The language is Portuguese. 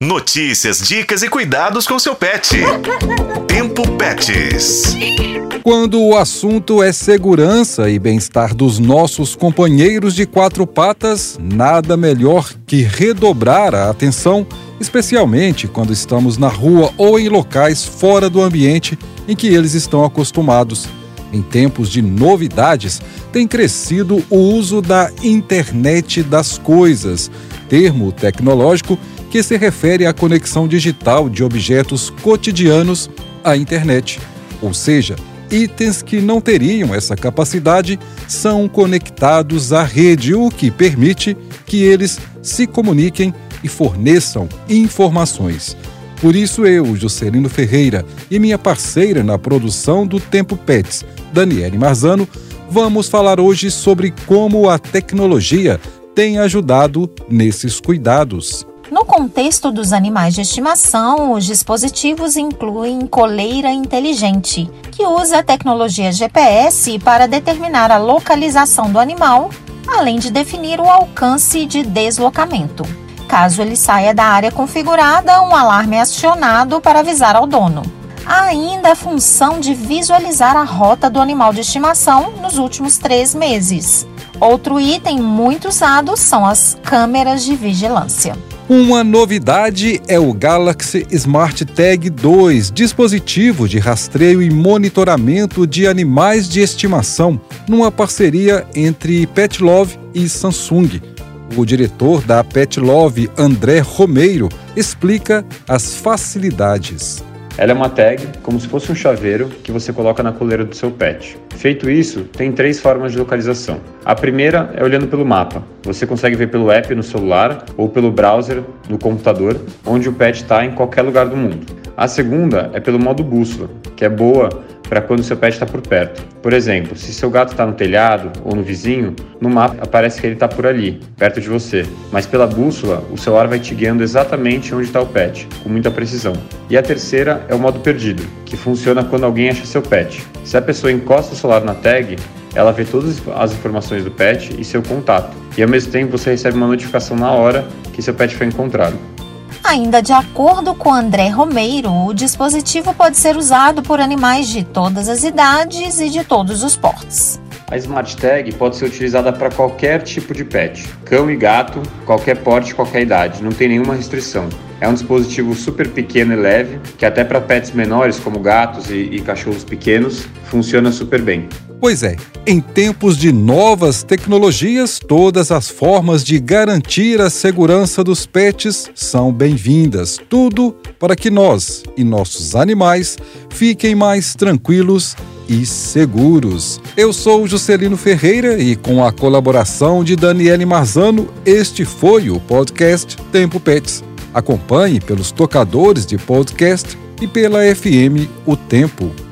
Notícias, dicas e cuidados com seu pet. Tempo Pets. Quando o assunto é segurança e bem-estar dos nossos companheiros de quatro patas, nada melhor que redobrar a atenção, especialmente quando estamos na rua ou em locais fora do ambiente em que eles estão acostumados. Em tempos de novidades, tem crescido o uso da internet das coisas, termo tecnológico que se refere à conexão digital de objetos cotidianos à internet. Ou seja, itens que não teriam essa capacidade são conectados à rede, o que permite que eles se comuniquem e forneçam informações. Por isso, eu, Juscelino Ferreira, e minha parceira na produção do Tempo Pets, Daniele Marzano, vamos falar hoje sobre como a tecnologia tem ajudado nesses cuidados. No contexto dos animais de estimação, os dispositivos incluem coleira inteligente, que usa a tecnologia GPS para determinar a localização do animal, além de definir o alcance de deslocamento. Caso ele saia da área configurada, um alarme é acionado para avisar ao dono. Há ainda a função de visualizar a rota do animal de estimação nos últimos três meses. Outro item muito usado são as câmeras de vigilância. Uma novidade é o Galaxy Smart Tag 2, dispositivo de rastreio e monitoramento de animais de estimação, numa parceria entre Pet Love e Samsung. O diretor da Pet Love, André Romeiro, explica as facilidades. Ela é uma tag, como se fosse um chaveiro que você coloca na coleira do seu pet. Feito isso, tem três formas de localização. A primeira é olhando pelo mapa. Você consegue ver pelo app no celular ou pelo browser no computador, onde o pet está em qualquer lugar do mundo. A segunda é pelo modo bússola, que é boa para quando seu pet está por perto. Por exemplo, se seu gato está no telhado ou no vizinho, no mapa aparece que ele está por ali, perto de você. Mas pela bússola, o celular vai te guiando exatamente onde está o pet, com muita precisão. E a terceira é o modo perdido, que funciona quando alguém acha seu pet. Se a pessoa encosta o celular na tag, ela vê todas as informações do pet e seu contato. E ao mesmo tempo você recebe uma notificação na hora que seu pet foi encontrado. Ainda de acordo com André Romeiro, o dispositivo pode ser usado por animais de todas as idades e de todos os portes. A Smart Tag pode ser utilizada para qualquer tipo de pet, cão e gato, qualquer porte, qualquer idade, não tem nenhuma restrição. É um dispositivo super pequeno e leve, que até para pets menores, como gatos e, e cachorros pequenos, funciona super bem. Pois é, em tempos de novas tecnologias, todas as formas de garantir a segurança dos pets são bem-vindas. Tudo para que nós e nossos animais fiquem mais tranquilos e seguros. Eu sou Juscelino Ferreira e com a colaboração de Daniele Marzano, este foi o podcast Tempo Pets. Acompanhe pelos tocadores de podcast e pela FM O Tempo.